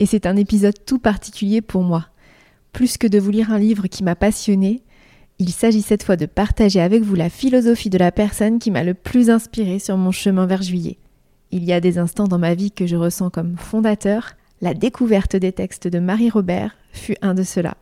et c'est un épisode tout particulier pour moi. Plus que de vous lire un livre qui m'a passionné, il s'agit cette fois de partager avec vous la philosophie de la personne qui m'a le plus inspiré sur mon chemin vers juillet. Il y a des instants dans ma vie que je ressens comme fondateur. La découverte des textes de Marie Robert fut un de ceux-là.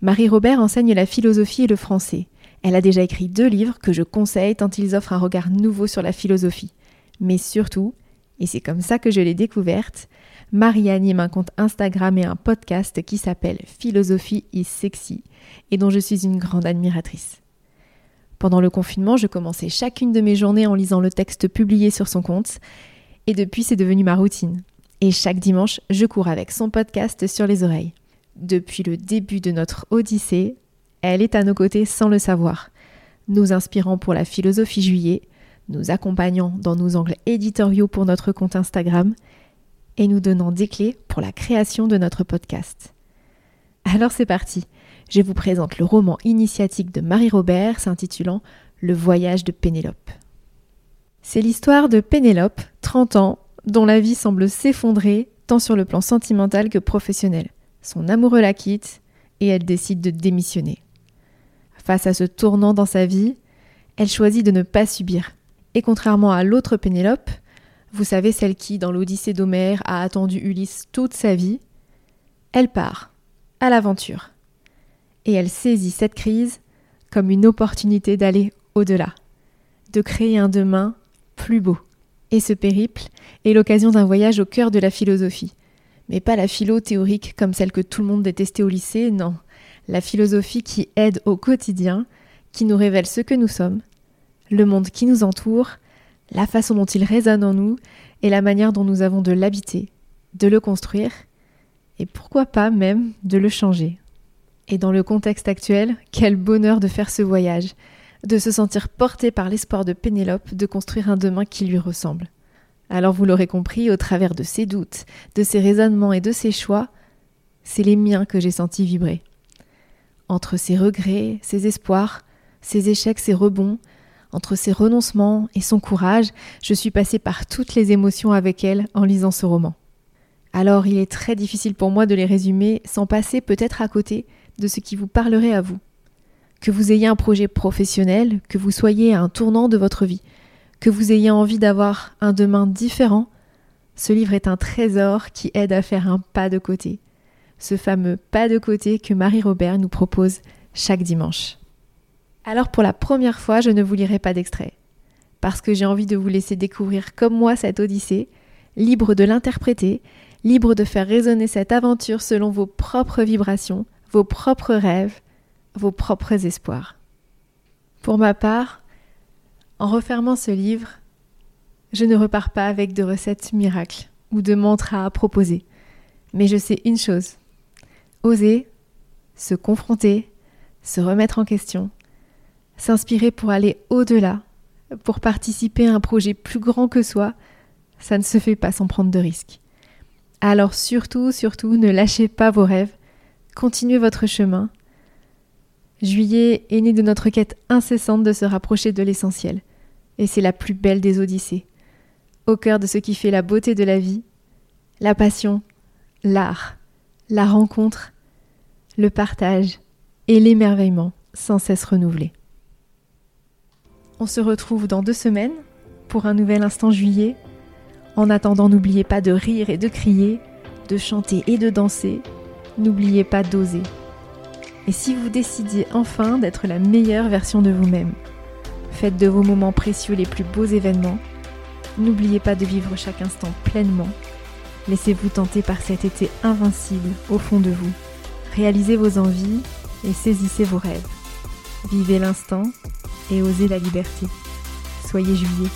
Marie Robert enseigne la philosophie et le français. Elle a déjà écrit deux livres que je conseille tant ils offrent un regard nouveau sur la philosophie. Mais surtout, et c'est comme ça que je l'ai découverte, Marie anime un compte Instagram et un podcast qui s'appelle Philosophie is sexy et dont je suis une grande admiratrice. Pendant le confinement, je commençais chacune de mes journées en lisant le texte publié sur son compte et depuis c'est devenu ma routine. Et chaque dimanche, je cours avec son podcast sur les oreilles. Depuis le début de notre odyssée, elle est à nos côtés sans le savoir, nous inspirant pour la philosophie juillet, nous accompagnant dans nos angles éditoriaux pour notre compte Instagram et nous donnant des clés pour la création de notre podcast. Alors c'est parti, je vous présente le roman initiatique de Marie Robert s'intitulant Le voyage de Pénélope. C'est l'histoire de Pénélope, 30 ans, dont la vie semble s'effondrer tant sur le plan sentimental que professionnel. Son amoureux la quitte et elle décide de démissionner. Face à ce tournant dans sa vie, elle choisit de ne pas subir. Et contrairement à l'autre Pénélope, vous savez, celle qui, dans l'Odyssée d'Homère, a attendu Ulysse toute sa vie, elle part, à l'aventure. Et elle saisit cette crise comme une opportunité d'aller au-delà, de créer un demain plus beau. Et ce périple est l'occasion d'un voyage au cœur de la philosophie. Mais pas la philo théorique comme celle que tout le monde détestait au lycée, non. La philosophie qui aide au quotidien, qui nous révèle ce que nous sommes, le monde qui nous entoure la façon dont il résonne en nous et la manière dont nous avons de l'habiter, de le construire et pourquoi pas même de le changer. Et dans le contexte actuel, quel bonheur de faire ce voyage, de se sentir porté par l'espoir de Pénélope de construire un demain qui lui ressemble. Alors vous l'aurez compris, au travers de ses doutes, de ses raisonnements et de ses choix, c'est les miens que j'ai senti vibrer. Entre ses regrets, ses espoirs, ses échecs, ses rebonds, entre ses renoncements et son courage, je suis passée par toutes les émotions avec elle en lisant ce roman. Alors il est très difficile pour moi de les résumer sans passer peut-être à côté de ce qui vous parlerait à vous. Que vous ayez un projet professionnel, que vous soyez à un tournant de votre vie, que vous ayez envie d'avoir un demain différent, ce livre est un trésor qui aide à faire un pas de côté. Ce fameux pas de côté que Marie-Robert nous propose chaque dimanche. Alors pour la première fois, je ne vous lirai pas d'extrait, parce que j'ai envie de vous laisser découvrir comme moi cette Odyssée, libre de l'interpréter, libre de faire résonner cette aventure selon vos propres vibrations, vos propres rêves, vos propres espoirs. Pour ma part, en refermant ce livre, je ne repars pas avec de recettes miracles ou de mantras à proposer, mais je sais une chose, oser, se confronter, se remettre en question, S'inspirer pour aller au-delà, pour participer à un projet plus grand que soi, ça ne se fait pas sans prendre de risques. Alors surtout, surtout, ne lâchez pas vos rêves, continuez votre chemin. Juillet est né de notre quête incessante de se rapprocher de l'essentiel. Et c'est la plus belle des odyssées. Au cœur de ce qui fait la beauté de la vie, la passion, l'art, la rencontre, le partage et l'émerveillement sans cesse renouvelé. On se retrouve dans deux semaines pour un nouvel instant juillet. En attendant, n'oubliez pas de rire et de crier, de chanter et de danser. N'oubliez pas d'oser. Et si vous décidiez enfin d'être la meilleure version de vous-même, faites de vos moments précieux les plus beaux événements. N'oubliez pas de vivre chaque instant pleinement. Laissez-vous tenter par cet été invincible au fond de vous. Réalisez vos envies et saisissez vos rêves. Vivez l'instant et osez la liberté. Soyez juillet.